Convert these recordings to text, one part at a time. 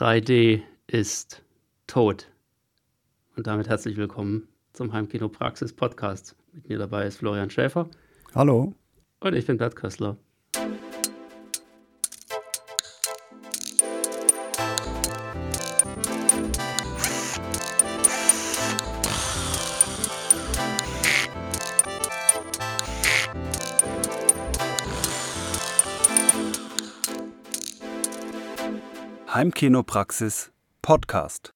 3D ist tot. Und damit herzlich willkommen zum Heimkino Praxis Podcast. Mit mir dabei ist Florian Schäfer. Hallo. Und ich bin Bert Köstler. Heimkinopraxis Podcast.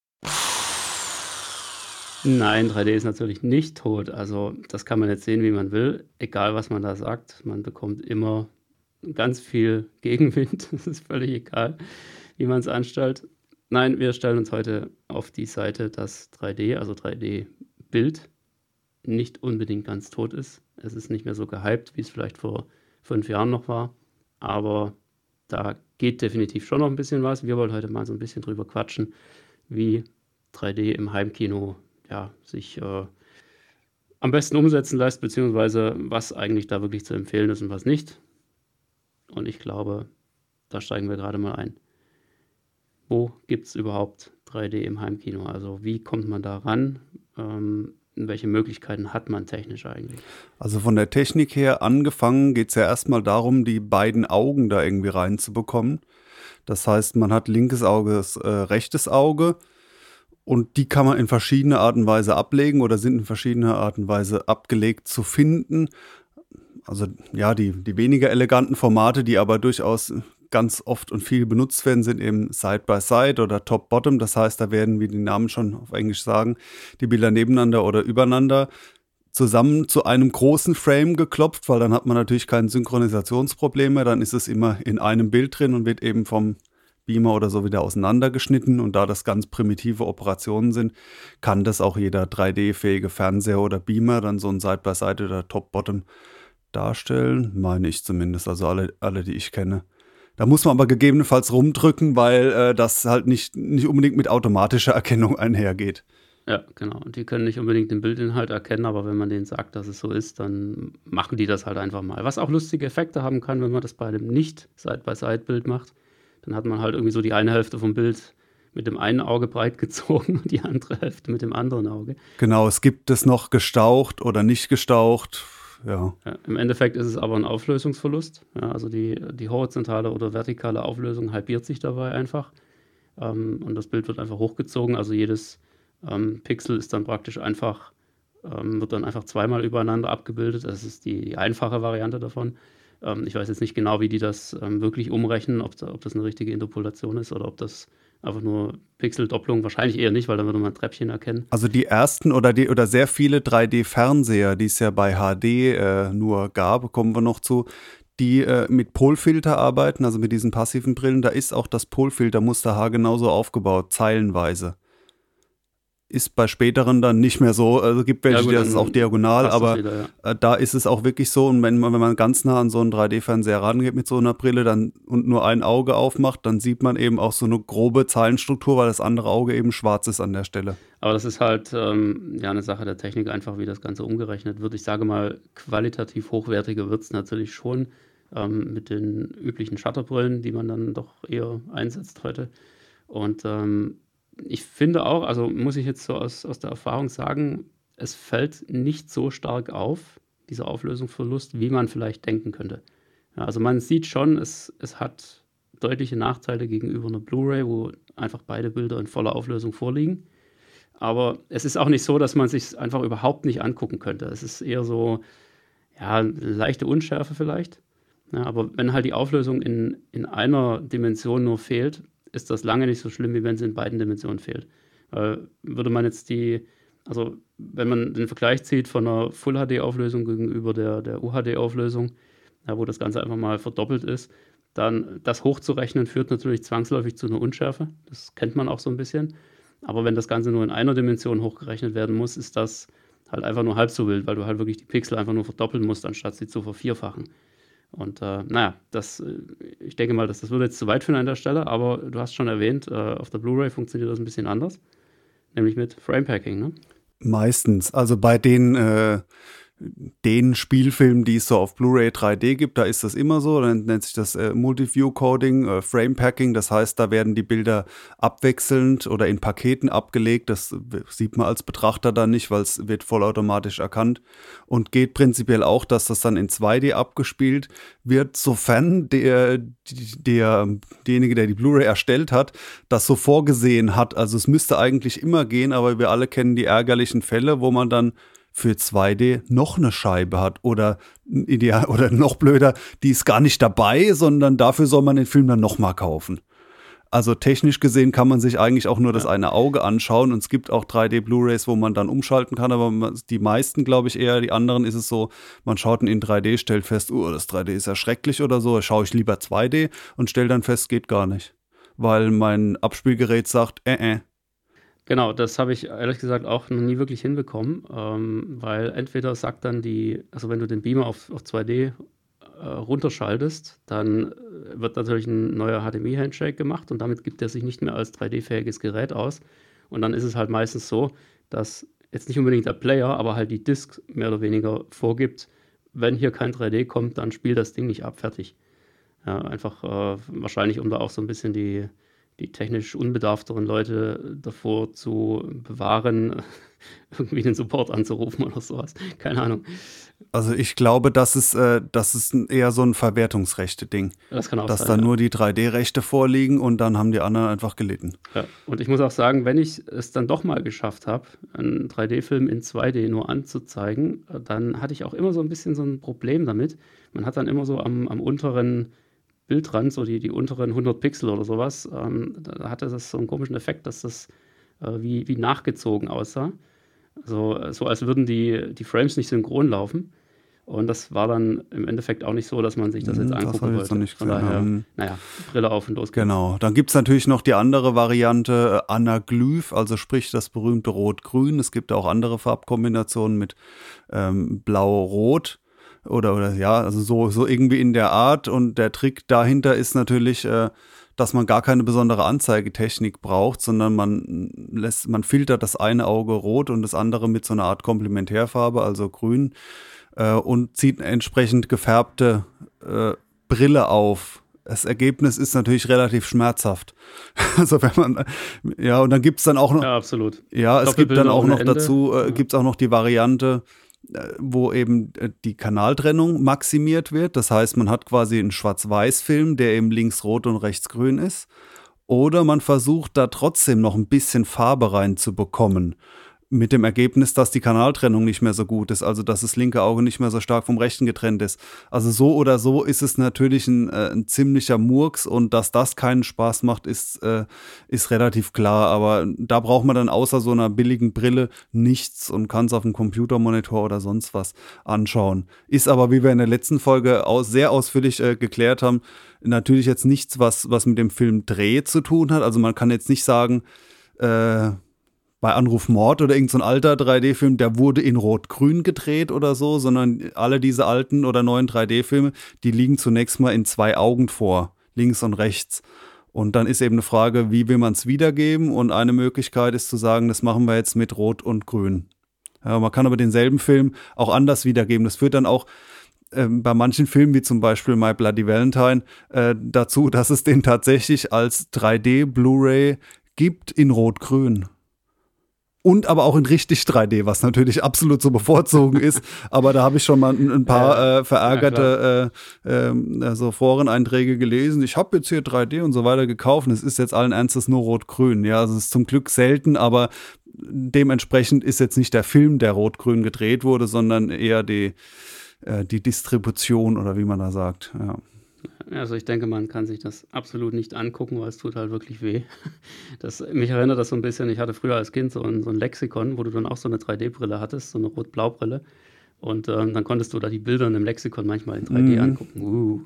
Nein, 3D ist natürlich nicht tot. Also das kann man jetzt sehen, wie man will. Egal, was man da sagt, man bekommt immer ganz viel Gegenwind. Das ist völlig egal, wie man es anstellt. Nein, wir stellen uns heute auf die Seite, dass 3D, also 3D-Bild, nicht unbedingt ganz tot ist. Es ist nicht mehr so gehypt, wie es vielleicht vor fünf Jahren noch war. Aber da geht definitiv schon noch ein bisschen was. Wir wollen heute mal so ein bisschen drüber quatschen, wie 3D im Heimkino ja, sich äh, am besten umsetzen lässt, beziehungsweise was eigentlich da wirklich zu empfehlen ist und was nicht. Und ich glaube, da steigen wir gerade mal ein. Wo gibt es überhaupt 3D im Heimkino? Also wie kommt man da ran? Ähm, welche Möglichkeiten hat man technisch eigentlich? Also von der Technik her angefangen geht es ja erstmal darum, die beiden Augen da irgendwie reinzubekommen. Das heißt, man hat linkes Auge, äh, rechtes Auge und die kann man in verschiedene Arten und Weise ablegen oder sind in verschiedener Art und Weise abgelegt zu finden. Also ja, die, die weniger eleganten Formate, die aber durchaus ganz oft und viel benutzt werden, sind eben Side-by-Side -Side oder Top-Bottom. Das heißt, da werden, wie die Namen schon auf Englisch sagen, die Bilder nebeneinander oder übereinander zusammen zu einem großen Frame geklopft, weil dann hat man natürlich kein Synchronisationsproblem mehr. Dann ist es immer in einem Bild drin und wird eben vom Beamer oder so wieder auseinandergeschnitten. Und da das ganz primitive Operationen sind, kann das auch jeder 3D-fähige Fernseher oder Beamer dann so ein Side-by-Side -Side oder Top-Bottom darstellen. Meine ich zumindest, also alle, alle, die ich kenne. Da muss man aber gegebenenfalls rumdrücken, weil äh, das halt nicht, nicht unbedingt mit automatischer Erkennung einhergeht. Ja, genau. Und die können nicht unbedingt den Bildinhalt erkennen, aber wenn man denen sagt, dass es so ist, dann machen die das halt einfach mal. Was auch lustige Effekte haben kann, wenn man das bei einem nicht Side-by-Side-Bild macht. Dann hat man halt irgendwie so die eine Hälfte vom Bild mit dem einen Auge breit gezogen und die andere Hälfte mit dem anderen Auge. Genau, es gibt es noch gestaucht oder nicht gestaucht ja. ja. Im Endeffekt ist es aber ein Auflösungsverlust. Ja, also die, die horizontale oder vertikale Auflösung halbiert sich dabei einfach. Ähm, und das Bild wird einfach hochgezogen. Also jedes ähm, Pixel ist dann praktisch einfach, ähm, wird dann einfach zweimal übereinander abgebildet. Das ist die, die einfache Variante davon. Ähm, ich weiß jetzt nicht genau, wie die das ähm, wirklich umrechnen, ob, ob das eine richtige Interpolation ist oder ob das einfach nur Pixeldopplung wahrscheinlich eher nicht, weil dann würde man ein Treppchen erkennen. Also die ersten oder die oder sehr viele 3D-Fernseher, die es ja bei HD äh, nur gab, kommen wir noch zu, die äh, mit Polfilter arbeiten, also mit diesen passiven Brillen, da ist auch das Polfiltermuster H genauso aufgebaut, zeilenweise ist bei späteren dann nicht mehr so. Also gibt welche, ja, gut, das ist auch diagonal, aber wieder, ja. Äh, da ist es auch wirklich so. Und wenn man, wenn man ganz nah an so einen 3D-Fernseher rangeht mit so einer Brille dann und nur ein Auge aufmacht, dann sieht man eben auch so eine grobe Zahlenstruktur, weil das andere Auge eben schwarz ist an der Stelle. Aber das ist halt ähm, ja eine Sache der Technik, einfach wie das Ganze umgerechnet wird. Ich sage mal, qualitativ hochwertiger wird es natürlich schon ähm, mit den üblichen Shutterbrillen, die man dann doch eher einsetzt heute. Und ähm, ich finde auch, also muss ich jetzt so aus, aus der Erfahrung sagen, es fällt nicht so stark auf, dieser Auflösungsverlust, wie man vielleicht denken könnte. Ja, also man sieht schon, es, es hat deutliche Nachteile gegenüber einer Blu-ray, wo einfach beide Bilder in voller Auflösung vorliegen. Aber es ist auch nicht so, dass man sich einfach überhaupt nicht angucken könnte. Es ist eher so, ja, leichte Unschärfe vielleicht. Ja, aber wenn halt die Auflösung in, in einer Dimension nur fehlt, ist das lange nicht so schlimm, wie wenn es in beiden Dimensionen fehlt. Weil würde man jetzt die, also wenn man den Vergleich zieht von einer Full-HD-Auflösung gegenüber der, der UHD-Auflösung, ja, wo das Ganze einfach mal verdoppelt ist, dann das hochzurechnen führt natürlich zwangsläufig zu einer Unschärfe. Das kennt man auch so ein bisschen. Aber wenn das Ganze nur in einer Dimension hochgerechnet werden muss, ist das halt einfach nur halb so wild, weil du halt wirklich die Pixel einfach nur verdoppeln musst, anstatt sie zu vervierfachen. Und äh, naja, das, äh, ich denke mal, dass das würde jetzt zu weit führen an der Stelle, aber du hast schon erwähnt, äh, auf der Blu-ray funktioniert das ein bisschen anders, nämlich mit Frame-Packing, ne? Meistens. Also bei den, äh, den Spielfilmen, die es so auf Blu-ray 3D gibt, da ist das immer so. Dann nennt sich das äh, Multiview-Coding, äh, Frame-Packing. Das heißt, da werden die Bilder abwechselnd oder in Paketen abgelegt. Das sieht man als Betrachter dann nicht, weil es wird vollautomatisch erkannt. Und geht prinzipiell auch, dass das dann in 2D abgespielt wird, sofern der, der, derjenige, der die Blu-ray erstellt hat, das so vorgesehen hat. Also es müsste eigentlich immer gehen, aber wir alle kennen die ärgerlichen Fälle, wo man dann für 2D noch eine Scheibe hat oder ideal oder noch blöder, die ist gar nicht dabei, sondern dafür soll man den Film dann noch mal kaufen. Also technisch gesehen kann man sich eigentlich auch nur das eine Auge anschauen und es gibt auch 3D Blu-rays, wo man dann umschalten kann, aber die meisten, glaube ich eher, die anderen ist es so, man schaut in 3D, stellt fest, oh, das 3D ist ja schrecklich oder so, schaue ich lieber 2D und stellt dann fest, geht gar nicht, weil mein Abspielgerät sagt, äh, äh, Genau, das habe ich ehrlich gesagt auch noch nie wirklich hinbekommen, ähm, weil entweder sagt dann die, also wenn du den Beamer auf, auf 2D äh, runterschaltest, dann äh, wird natürlich ein neuer HDMI-Handshake gemacht und damit gibt er sich nicht mehr als 3D-fähiges Gerät aus. Und dann ist es halt meistens so, dass jetzt nicht unbedingt der Player, aber halt die Disk mehr oder weniger vorgibt, wenn hier kein 3D kommt, dann spielt das Ding nicht ab, fertig. Ja, einfach äh, wahrscheinlich, um da auch so ein bisschen die, die technisch unbedarfteren Leute davor zu bewahren, irgendwie den Support anzurufen oder sowas. Keine Ahnung. Also ich glaube, das ist, äh, das ist eher so ein Verwertungsrechte-Ding. Das kann auch dass sein. Dass da ja. nur die 3D-Rechte vorliegen und dann haben die anderen einfach gelitten. Ja. Und ich muss auch sagen, wenn ich es dann doch mal geschafft habe, einen 3D-Film in 2D nur anzuzeigen, dann hatte ich auch immer so ein bisschen so ein Problem damit. Man hat dann immer so am, am unteren Bildrand, so die, die unteren 100 Pixel oder sowas, ähm, da hatte das so einen komischen Effekt, dass das äh, wie, wie nachgezogen aussah. Also, so als würden die, die Frames nicht synchron laufen. Und das war dann im Endeffekt auch nicht so, dass man sich das jetzt angucken das wollte. Nicht Von daher, ähm, naja, Brille auf und los geht's. Genau. Dann gibt es natürlich noch die andere Variante, äh, Anaglyph, also sprich das berühmte Rot-Grün. Es gibt auch andere Farbkombinationen mit ähm, Blau-Rot oder, oder ja, also so, so irgendwie in der Art. Und der Trick dahinter ist natürlich, äh, dass man gar keine besondere Anzeigetechnik braucht, sondern man lässt, man filtert das eine Auge rot und das andere mit so einer Art Komplementärfarbe, also grün, äh, und zieht eine entsprechend gefärbte äh, Brille auf. Das Ergebnis ist natürlich relativ schmerzhaft. Also wenn man, ja, und dann gibt es dann auch noch. Ja, absolut. Ja, es gibt dann auch noch dazu, äh, gibt es auch noch die Variante, wo eben äh, die Kanaltrennung maximiert wird. Das heißt, man hat quasi einen Schwarz-Weiß-Film, der eben links rot und rechts grün ist. Oder man versucht da trotzdem noch ein bisschen Farbe reinzubekommen mit dem Ergebnis, dass die Kanaltrennung nicht mehr so gut ist, also dass das linke Auge nicht mehr so stark vom rechten getrennt ist. Also so oder so ist es natürlich ein, äh, ein ziemlicher Murks und dass das keinen Spaß macht, ist, äh, ist relativ klar. Aber da braucht man dann außer so einer billigen Brille nichts und kann es auf dem Computermonitor oder sonst was anschauen. Ist aber, wie wir in der letzten Folge aus, sehr ausführlich äh, geklärt haben, natürlich jetzt nichts, was, was mit dem Film Dreh zu tun hat. Also man kann jetzt nicht sagen, äh, bei Anruf Mord oder irgendein so alter 3D-Film, der wurde in Rot-Grün gedreht oder so, sondern alle diese alten oder neuen 3D-Filme, die liegen zunächst mal in zwei Augen vor, links und rechts. Und dann ist eben eine Frage, wie will man es wiedergeben? Und eine Möglichkeit ist zu sagen, das machen wir jetzt mit Rot und Grün. Ja, man kann aber denselben Film auch anders wiedergeben. Das führt dann auch äh, bei manchen Filmen, wie zum Beispiel My Bloody Valentine, äh, dazu, dass es den tatsächlich als 3D Blu-ray gibt in Rot-Grün und aber auch in richtig 3D, was natürlich absolut zu bevorzugen ist. Aber da habe ich schon mal ein, ein paar äh, verärgerte äh, äh, so Foreneinträge gelesen. Ich habe jetzt hier 3D und so weiter gekauft. Und es ist jetzt allen Ernstes nur Rot-Grün. Ja, also es ist zum Glück selten, aber dementsprechend ist jetzt nicht der Film, der Rot-Grün gedreht wurde, sondern eher die, äh, die Distribution oder wie man da sagt. Ja. Also ich denke, man kann sich das absolut nicht angucken, weil es tut halt wirklich weh. Das, mich erinnert das so ein bisschen, ich hatte früher als Kind so ein, so ein Lexikon, wo du dann auch so eine 3D-Brille hattest, so eine Rot-Blau-Brille. Und ähm, dann konntest du da die Bilder in dem Lexikon manchmal in 3D mhm. angucken. Uh,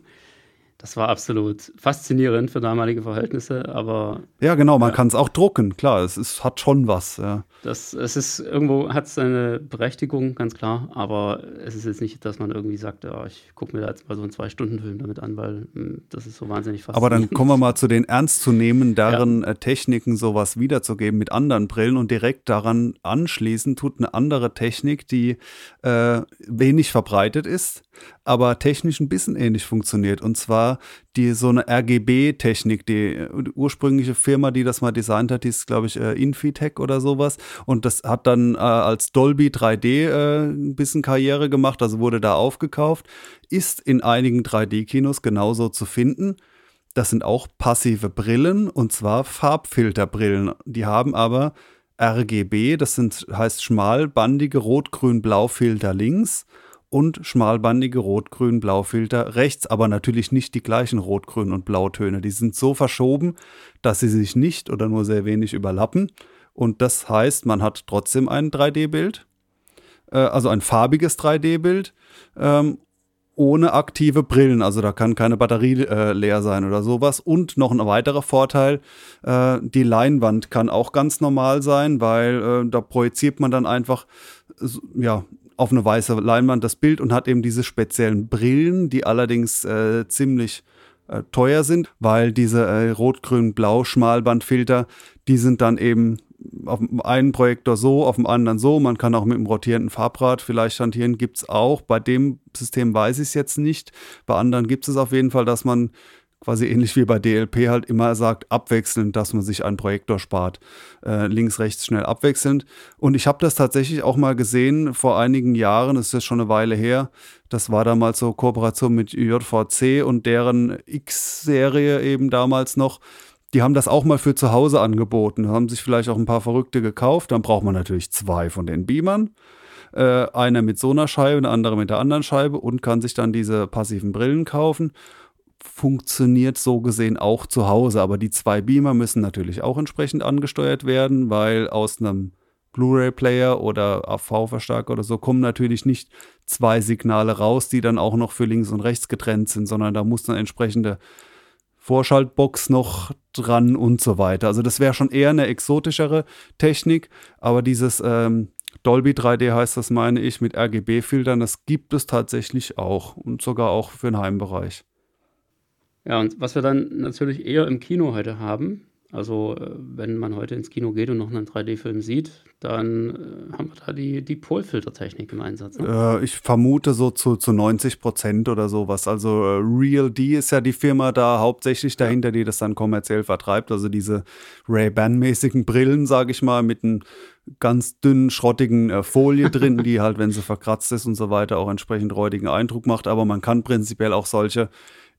das war absolut faszinierend für damalige Verhältnisse, aber. Ja, genau, man ja. kann es auch drucken, klar, es ist, hat schon was, ja. Das, es ist irgendwo, hat seine Berechtigung, ganz klar, aber es ist jetzt nicht, dass man irgendwie sagt, ja, ich gucke mir da jetzt mal so einen Zwei-Stunden-Film damit an, weil hm, das ist so wahnsinnig faszinierend. Aber dann kommen wir mal zu den ernstzunehmenderen ja. Äh, Techniken, sowas wiederzugeben mit anderen Brillen und direkt daran anschließen tut eine andere Technik, die äh, wenig verbreitet ist, aber technisch ein bisschen ähnlich funktioniert. Und zwar die so eine RGB-Technik, die, ursprüngliche Firma, die das mal designt hat, die ist, glaube ich, äh, Infitech oder sowas. Und das hat dann äh, als Dolby 3D äh, ein bisschen Karriere gemacht, also wurde da aufgekauft. Ist in einigen 3D-Kinos genauso zu finden. Das sind auch passive Brillen und zwar Farbfilterbrillen. Die haben aber RGB, das sind, heißt schmalbandige Rot-Grün-Blau-Filter links und schmalbandige Rot-Grün-Blau-Filter rechts, aber natürlich nicht die gleichen Rot-Grün- und Blautöne. Die sind so verschoben, dass sie sich nicht oder nur sehr wenig überlappen. Und das heißt, man hat trotzdem ein 3D-Bild, äh, also ein farbiges 3D-Bild, ähm, ohne aktive Brillen. Also da kann keine Batterie äh, leer sein oder sowas. Und noch ein weiterer Vorteil, äh, die Leinwand kann auch ganz normal sein, weil äh, da projiziert man dann einfach ja, auf eine weiße Leinwand das Bild und hat eben diese speziellen Brillen, die allerdings äh, ziemlich äh, teuer sind, weil diese äh, rot-grün-blau-Schmalbandfilter, die sind dann eben auf dem einen Projektor so, auf dem anderen so. Man kann auch mit dem rotierenden Farbrad vielleicht hantieren, gibt es auch. Bei dem System weiß ich es jetzt nicht. Bei anderen gibt es auf jeden Fall, dass man quasi ähnlich wie bei DLP halt immer sagt, abwechselnd, dass man sich einen Projektor spart. Äh, links, rechts schnell abwechselnd. Und ich habe das tatsächlich auch mal gesehen vor einigen Jahren, das ist jetzt schon eine Weile her. Das war damals so Kooperation mit JVC und deren X-Serie eben damals noch. Die haben das auch mal für zu Hause angeboten, haben sich vielleicht auch ein paar Verrückte gekauft. Dann braucht man natürlich zwei von den Beamern. Äh, einer mit so einer Scheibe, eine andere mit der anderen Scheibe und kann sich dann diese passiven Brillen kaufen funktioniert so gesehen auch zu Hause. Aber die zwei Beamer müssen natürlich auch entsprechend angesteuert werden, weil aus einem Blu-ray-Player oder AV-Verstärker oder so kommen natürlich nicht zwei Signale raus, die dann auch noch für links und rechts getrennt sind, sondern da muss dann entsprechende Vorschaltbox noch dran und so weiter. Also das wäre schon eher eine exotischere Technik, aber dieses ähm, Dolby 3D heißt das, meine ich, mit RGB-Filtern, das gibt es tatsächlich auch und sogar auch für den Heimbereich. Ja, und was wir dann natürlich eher im Kino heute haben, also äh, wenn man heute ins Kino geht und noch einen 3D-Film sieht, dann äh, haben wir da die, die Polfiltertechnik im Einsatz. Ne? Äh, ich vermute so zu, zu 90 Prozent oder sowas. Also äh, Real D ist ja die Firma da hauptsächlich dahinter, die das dann kommerziell vertreibt. Also diese Ray-Ban-mäßigen Brillen, sage ich mal, mit einem ganz dünnen, schrottigen äh, Folie drin, die halt, wenn sie verkratzt ist und so weiter, auch entsprechend räudigen Eindruck macht. Aber man kann prinzipiell auch solche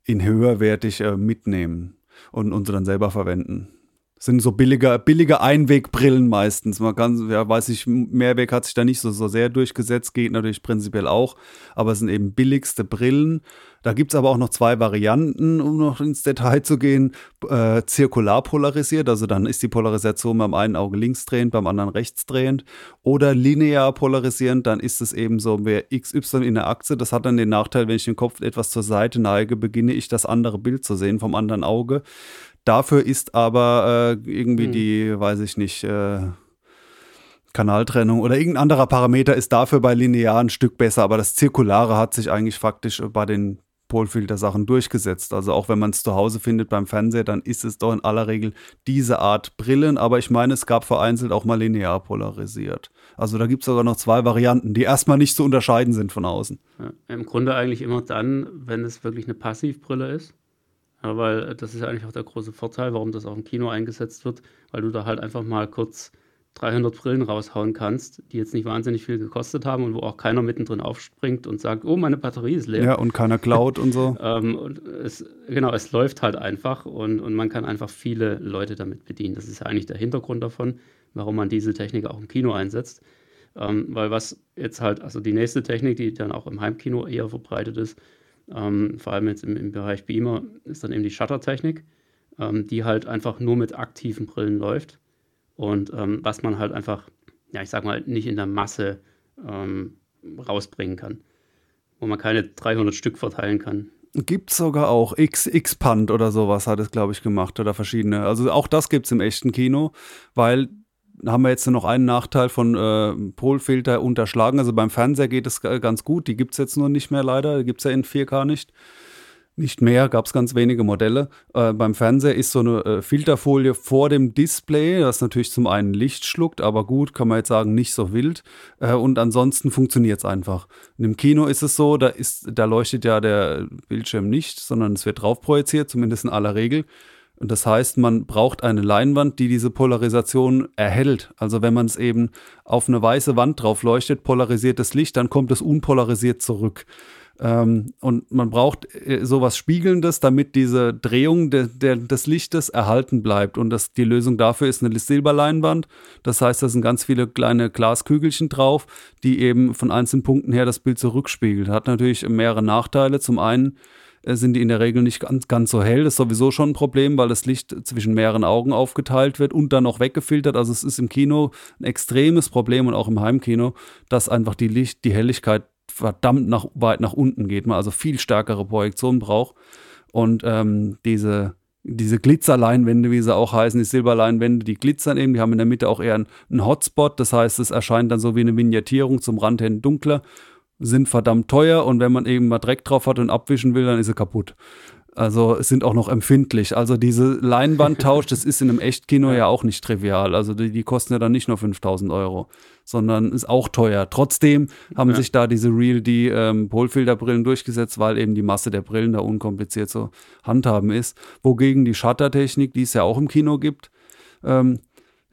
in höherwertig äh, mitnehmen und, und dann selber verwenden. Sind so billige, billige Einwegbrillen meistens. Man kann, ja, weiß ich, Mehrweg hat sich da nicht so, so sehr durchgesetzt, geht natürlich prinzipiell auch, aber es sind eben billigste Brillen da gibt es aber auch noch zwei Varianten, um noch ins Detail zu gehen. Äh, zirkular polarisiert, also dann ist die Polarisation beim einen Auge linksdrehend, beim anderen rechtsdrehend. Oder linear polarisierend, dann ist es eben so, wer XY in der Achse, das hat dann den Nachteil, wenn ich den Kopf etwas zur Seite neige, beginne ich das andere Bild zu sehen vom anderen Auge. Dafür ist aber äh, irgendwie hm. die, weiß ich nicht, äh, Kanaltrennung oder irgendein anderer Parameter ist dafür bei linear ein Stück besser, aber das Zirkulare hat sich eigentlich faktisch bei den Polfilter-Sachen durchgesetzt. Also auch wenn man es zu Hause findet beim Fernseher, dann ist es doch in aller Regel diese Art Brillen. Aber ich meine, es gab vereinzelt auch mal linear polarisiert. Also da gibt es sogar noch zwei Varianten, die erstmal nicht zu unterscheiden sind von außen. Ja, Im Grunde eigentlich immer dann, wenn es wirklich eine Passivbrille ist. Ja, weil das ist ja eigentlich auch der große Vorteil, warum das auch im Kino eingesetzt wird, weil du da halt einfach mal kurz 300 Brillen raushauen kannst, die jetzt nicht wahnsinnig viel gekostet haben und wo auch keiner mittendrin aufspringt und sagt, oh, meine Batterie ist leer. Ja, und keiner klaut und so. ähm, und es, genau, es läuft halt einfach und, und man kann einfach viele Leute damit bedienen. Das ist ja eigentlich der Hintergrund davon, warum man diese Technik auch im Kino einsetzt. Ähm, weil was jetzt halt, also die nächste Technik, die dann auch im Heimkino eher verbreitet ist, ähm, vor allem jetzt im, im, Bereich Beamer, ist dann eben die Shutter-Technik, ähm, die halt einfach nur mit aktiven Brillen läuft und ähm, was man halt einfach, ja, ich sag mal, nicht in der Masse ähm, rausbringen kann. Wo man keine 300 Stück verteilen kann. Gibt es sogar auch. X-Pand oder sowas hat es, glaube ich, gemacht oder verschiedene. Also auch das gibt es im echten Kino, weil haben wir jetzt noch einen Nachteil von äh, Polfilter unterschlagen. Also beim Fernseher geht es ganz gut. Die gibt es jetzt nur nicht mehr leider. Die gibt es ja in 4K nicht. Nicht mehr, gab es ganz wenige Modelle. Äh, beim Fernseher ist so eine äh, Filterfolie vor dem Display, das natürlich zum einen Licht schluckt, aber gut, kann man jetzt sagen, nicht so wild. Äh, und ansonsten funktioniert es einfach. Und Im Kino ist es so, da, ist, da leuchtet ja der Bildschirm nicht, sondern es wird drauf projiziert, zumindest in aller Regel. Und das heißt, man braucht eine Leinwand, die diese Polarisation erhält. Also wenn man es eben auf eine weiße Wand drauf leuchtet, polarisiertes Licht, dann kommt es unpolarisiert zurück. Ähm, und man braucht äh, sowas Spiegelndes, damit diese Drehung de, de, des Lichtes erhalten bleibt. Und das, die Lösung dafür ist eine Silberleinwand. Das heißt, da sind ganz viele kleine Glaskügelchen drauf, die eben von einzelnen Punkten her das Bild zurückspiegelt. Hat natürlich mehrere Nachteile. Zum einen sind die in der Regel nicht ganz, ganz so hell. Das ist sowieso schon ein Problem, weil das Licht zwischen mehreren Augen aufgeteilt wird und dann noch weggefiltert. Also es ist im Kino ein extremes Problem und auch im Heimkino, dass einfach die Licht, die Helligkeit verdammt nach, weit nach unten geht, man also viel stärkere Projektion braucht. Und ähm, diese, diese Glitzerleinwände, wie sie auch heißen, die Silberleinwände, die glitzern eben, die haben in der Mitte auch eher einen Hotspot, das heißt, es erscheint dann so wie eine Vignettierung zum Rand hin dunkler, sind verdammt teuer und wenn man eben mal Dreck drauf hat und abwischen will, dann ist sie kaputt. Also sind auch noch empfindlich. Also diese Leinwandtausch, das ist in einem Echtkino ja auch nicht trivial. Also die, die kosten ja dann nicht nur 5000 Euro, sondern ist auch teuer. Trotzdem haben ja. sich da diese Real D ähm, Polfilterbrillen durchgesetzt, weil eben die Masse der Brillen da unkompliziert zu handhaben ist. Wogegen die Shuttertechnik, die es ja auch im Kino gibt, ähm,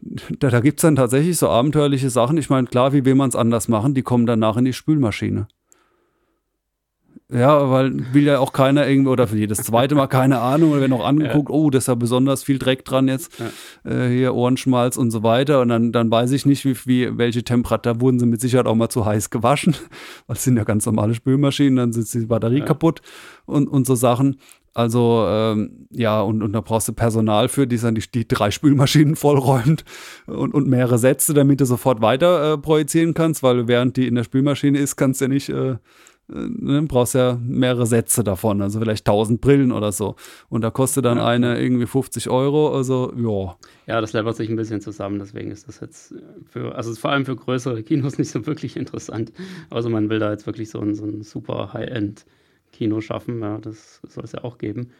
da, da gibt es dann tatsächlich so abenteuerliche Sachen. Ich meine, klar, wie will man es anders machen? Die kommen danach in die Spülmaschine. Ja, weil will ja auch keiner irgendwie, oder für jedes zweite Mal, keine Ahnung, oder wenn auch angeguckt, ja. oh, das ist ja besonders viel Dreck dran jetzt, ja. äh, hier Ohrenschmalz und so weiter. Und dann, dann weiß ich nicht, wie, wie, welche Temperatur, da wurden sie mit Sicherheit auch mal zu heiß gewaschen, weil es sind ja ganz normale Spülmaschinen, dann sitzt die Batterie ja. kaputt und, und so Sachen. Also ähm, ja, und, und da brauchst du Personal für, die dann die, die drei Spülmaschinen vollräumt und, und mehrere Sätze, damit du sofort weiter äh, projizieren kannst, weil während die in der Spülmaschine ist, kannst du ja nicht äh, ne, brauchst ja mehrere Sätze davon, also vielleicht 1000 Brillen oder so. Und da kostet dann ja. eine irgendwie 50 Euro, also ja. Ja, das läppert sich ein bisschen zusammen, deswegen ist das jetzt für, also vor allem für größere Kinos nicht so wirklich interessant. Also man will da jetzt wirklich so ein, so ein super High-End-Kino schaffen, ja, das soll es ja auch geben.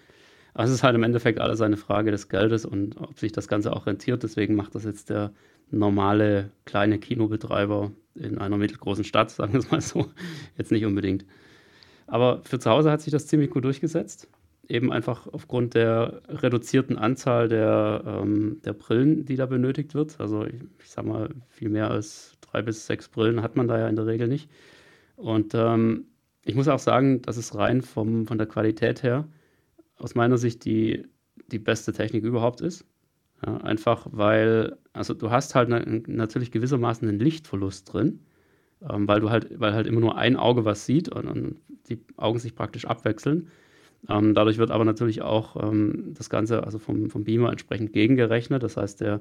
Aber es ist halt im Endeffekt alles eine Frage des Geldes und ob sich das Ganze auch rentiert. Deswegen macht das jetzt der normale kleine Kinobetreiber in einer mittelgroßen Stadt, sagen wir es mal so, jetzt nicht unbedingt. Aber für zu Hause hat sich das ziemlich gut durchgesetzt. Eben einfach aufgrund der reduzierten Anzahl der, ähm, der Brillen, die da benötigt wird. Also ich, ich sag mal, viel mehr als drei bis sechs Brillen hat man da ja in der Regel nicht. Und ähm, ich muss auch sagen, dass es rein vom, von der Qualität her aus meiner Sicht die, die beste Technik überhaupt ist. Ja, einfach weil, also du hast halt ne, natürlich gewissermaßen einen Lichtverlust drin, ähm, weil du halt, weil halt immer nur ein Auge was sieht und, und die Augen sich praktisch abwechseln. Ähm, dadurch wird aber natürlich auch ähm, das Ganze, also vom, vom Beamer entsprechend gegengerechnet. Das heißt, der,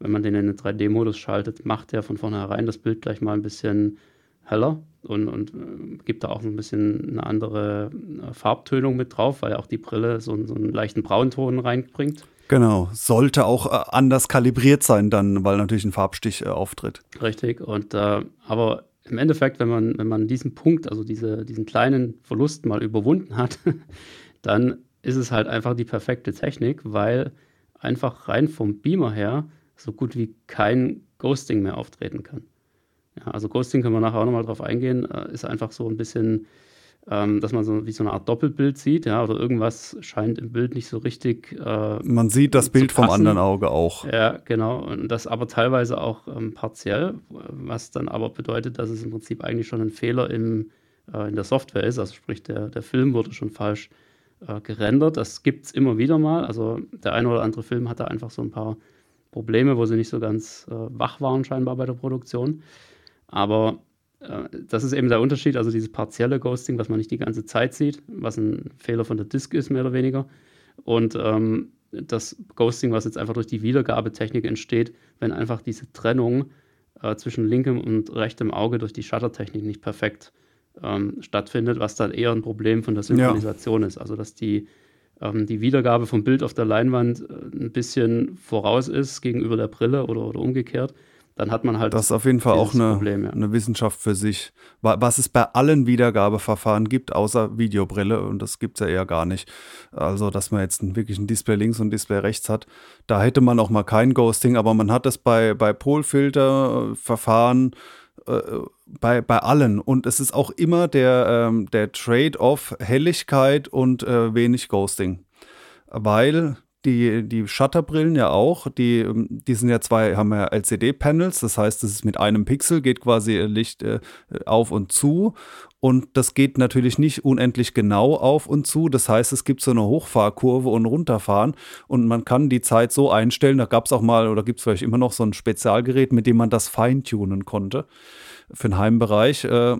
wenn man den in den 3D-Modus schaltet, macht der von vornherein das Bild gleich mal ein bisschen heller und, und äh, gibt da auch ein bisschen eine andere äh, Farbtönung mit drauf, weil auch die Brille so, so einen leichten Braunton reinbringt. Genau, sollte auch äh, anders kalibriert sein dann, weil natürlich ein Farbstich äh, auftritt. Richtig, und äh, aber im Endeffekt, wenn man, wenn man diesen Punkt, also diese, diesen kleinen Verlust mal überwunden hat, dann ist es halt einfach die perfekte Technik, weil einfach rein vom Beamer her so gut wie kein Ghosting mehr auftreten kann. Ja, also Ghosting können wir nachher auch nochmal drauf eingehen, äh, ist einfach so ein bisschen ähm, dass man so wie so eine Art Doppelbild sieht, ja, oder irgendwas scheint im Bild nicht so richtig. Äh, man sieht das Bild vom anderen Auge auch. Ja, genau. Und das aber teilweise auch ähm, partiell, was dann aber bedeutet, dass es im Prinzip eigentlich schon ein Fehler im, äh, in der Software ist. Also sprich, der, der Film wurde schon falsch äh, gerendert. Das gibt es immer wieder mal. Also der eine oder andere Film hatte einfach so ein paar Probleme, wo sie nicht so ganz äh, wach waren, scheinbar bei der Produktion. Aber äh, das ist eben der Unterschied, also dieses partielle Ghosting, was man nicht die ganze Zeit sieht, was ein Fehler von der Disk ist, mehr oder weniger. Und ähm, das Ghosting, was jetzt einfach durch die Wiedergabetechnik entsteht, wenn einfach diese Trennung äh, zwischen linkem und rechtem Auge durch die Shuttertechnik nicht perfekt ähm, stattfindet, was dann eher ein Problem von der Synchronisation ja. ist. Also dass die, ähm, die Wiedergabe vom Bild auf der Leinwand äh, ein bisschen voraus ist gegenüber der Brille oder, oder umgekehrt dann hat man halt. Das ist auf jeden Fall auch eine, Problem, ja. eine Wissenschaft für sich. Was es bei allen Wiedergabeverfahren gibt, außer Videobrille, und das gibt es ja eher gar nicht. Also, dass man jetzt wirklich ein Display links und ein Display rechts hat. Da hätte man auch mal kein Ghosting, aber man hat es bei, bei Polfilterverfahren äh, bei, bei allen. Und es ist auch immer der, ähm, der Trade-off Helligkeit und äh, wenig Ghosting. Weil die, die Shutterbrillen ja auch, die, ähm, die sind ja zwei, haben ja LCD-Panels, das heißt, es ist mit einem Pixel, geht quasi Licht äh, auf und zu. Und das geht natürlich nicht unendlich genau auf und zu. Das heißt, es gibt so eine Hochfahrkurve und Runterfahren. Und man kann die Zeit so einstellen. Da gab es auch mal oder gibt es vielleicht immer noch so ein Spezialgerät, mit dem man das feintunen konnte für den Heimbereich. Äh,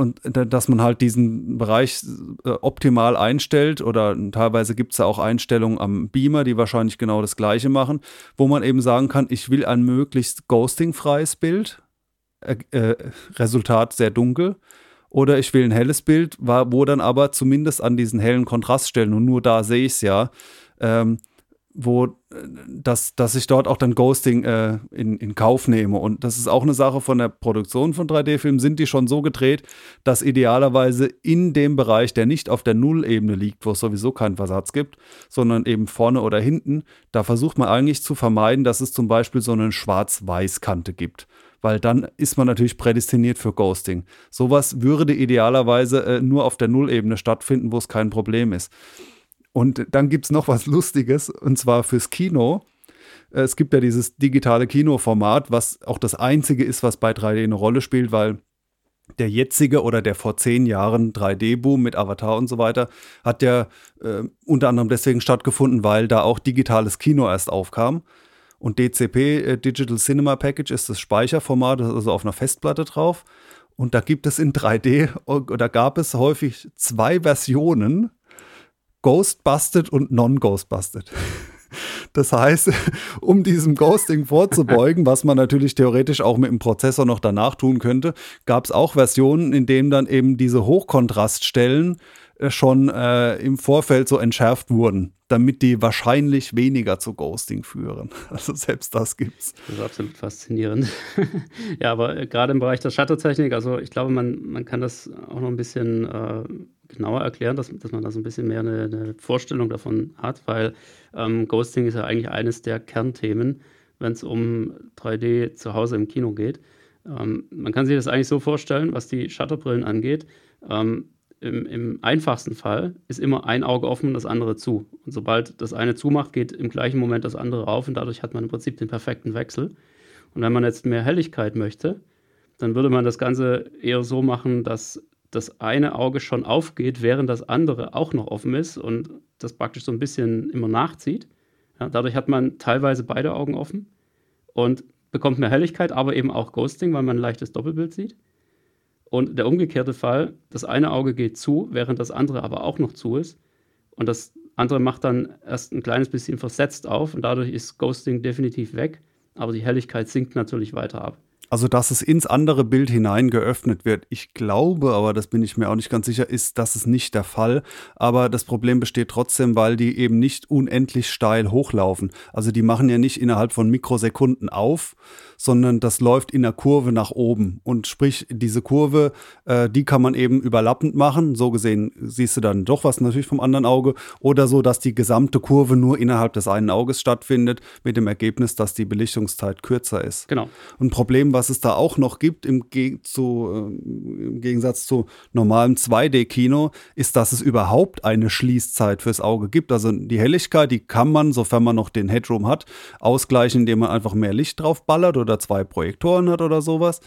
und dass man halt diesen Bereich äh, optimal einstellt oder teilweise gibt es ja auch Einstellungen am Beamer, die wahrscheinlich genau das gleiche machen, wo man eben sagen kann, ich will ein möglichst ghostingfreies Bild, äh, äh, Resultat sehr dunkel, oder ich will ein helles Bild, wo dann aber zumindest an diesen hellen Kontraststellen, und nur da sehe ich es ja, ähm, wo äh, dass, dass ich dort auch dann Ghosting äh, in, in Kauf nehme. Und das ist auch eine Sache von der Produktion von 3D-Filmen. Sind die schon so gedreht, dass idealerweise in dem Bereich, der nicht auf der Nullebene liegt, wo es sowieso keinen Versatz gibt, sondern eben vorne oder hinten, da versucht man eigentlich zu vermeiden, dass es zum Beispiel so eine Schwarz-Weiß-Kante gibt weil dann ist man natürlich prädestiniert für Ghosting. Sowas würde idealerweise äh, nur auf der Nullebene stattfinden, wo es kein Problem ist. Und dann gibt es noch was Lustiges, und zwar fürs Kino. Es gibt ja dieses digitale Kinoformat, was auch das einzige ist, was bei 3D eine Rolle spielt, weil der jetzige oder der vor zehn Jahren 3D-Boom mit Avatar und so weiter hat ja äh, unter anderem deswegen stattgefunden, weil da auch digitales Kino erst aufkam. Und DCP, äh, Digital Cinema Package, ist das Speicherformat, das ist also auf einer Festplatte drauf. Und da gibt es in 3D, oder gab es häufig zwei Versionen Ghostbusted und Non-Ghostbusted. Das heißt, um diesem Ghosting vorzubeugen, was man natürlich theoretisch auch mit dem Prozessor noch danach tun könnte, gab es auch Versionen, in denen dann eben diese Hochkontraststellen äh, schon äh, im Vorfeld so entschärft wurden, damit die wahrscheinlich weniger zu Ghosting führen. Also selbst das gibt's. Das ist absolut faszinierend. ja, aber äh, gerade im Bereich der Shuttertechnik, also ich glaube, man, man kann das auch noch ein bisschen äh, genauer erklären, dass, dass man da so ein bisschen mehr eine, eine Vorstellung davon hat, weil ähm, Ghosting ist ja eigentlich eines der Kernthemen, wenn es um 3D zu Hause im Kino geht. Ähm, man kann sich das eigentlich so vorstellen, was die Shutterbrillen angeht. Ähm, im, im, einfachsten Fall ist immer ein Auge offen und das andere zu. Und sobald das eine zumacht, geht im gleichen Moment das andere auf und dadurch hat man im Prinzip den perfekten Wechsel. Und wenn man jetzt mehr Helligkeit möchte, dann würde man das Ganze eher so machen, dass das eine Auge schon aufgeht, während das andere auch noch offen ist und das praktisch so ein bisschen immer nachzieht. Ja, dadurch hat man teilweise beide Augen offen und bekommt mehr Helligkeit, aber eben auch Ghosting, weil man ein leichtes Doppelbild sieht. Und der umgekehrte Fall, das eine Auge geht zu, während das andere aber auch noch zu ist. Und das andere macht dann erst ein kleines bisschen versetzt auf und dadurch ist Ghosting definitiv weg, aber die Helligkeit sinkt natürlich weiter ab. Also, dass es ins andere Bild hinein geöffnet wird. Ich glaube, aber das bin ich mir auch nicht ganz sicher, ist, das ist nicht der Fall. Aber das Problem besteht trotzdem, weil die eben nicht unendlich steil hochlaufen. Also, die machen ja nicht innerhalb von Mikrosekunden auf, sondern das läuft in der Kurve nach oben. Und sprich, diese Kurve, äh, die kann man eben überlappend machen. So gesehen siehst du dann doch was natürlich vom anderen Auge. Oder so, dass die gesamte Kurve nur innerhalb des einen Auges stattfindet, mit dem Ergebnis, dass die Belichtungszeit kürzer ist. Genau. Ein Problem, was es da auch noch gibt, im, Geg zu, äh, im Gegensatz zu normalem 2D-Kino, ist, dass es überhaupt eine Schließzeit fürs Auge gibt. Also die Helligkeit, die kann man, sofern man noch den Headroom hat, ausgleichen, indem man einfach mehr Licht drauf ballert oder zwei Projektoren hat oder sowas.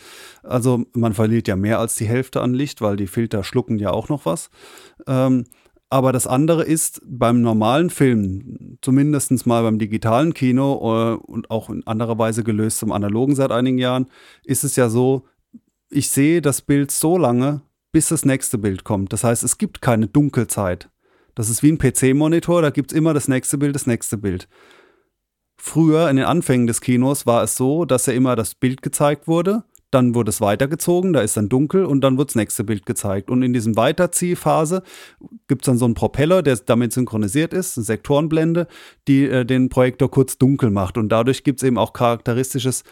Also man verliert ja mehr als die Hälfte an Licht, weil die Filter schlucken ja auch noch was. Ähm, aber das andere ist beim normalen Film, zumindest mal beim digitalen Kino äh, und auch in anderer Weise gelöst zum analogen seit einigen Jahren, ist es ja so, ich sehe das Bild so lange, bis das nächste Bild kommt. Das heißt, es gibt keine Dunkelzeit. Das ist wie ein PC-Monitor, da gibt es immer das nächste Bild, das nächste Bild. Früher, in den Anfängen des Kinos, war es so, dass ja immer das Bild gezeigt wurde, dann wurde es weitergezogen, da ist dann dunkel und dann wird das nächste Bild gezeigt. Und in diesem Weiterziehphase gibt es dann so einen Propeller, der damit synchronisiert ist, eine Sektorenblende, die äh, den Projektor kurz dunkel macht. Und dadurch gibt es eben auch charakteristisches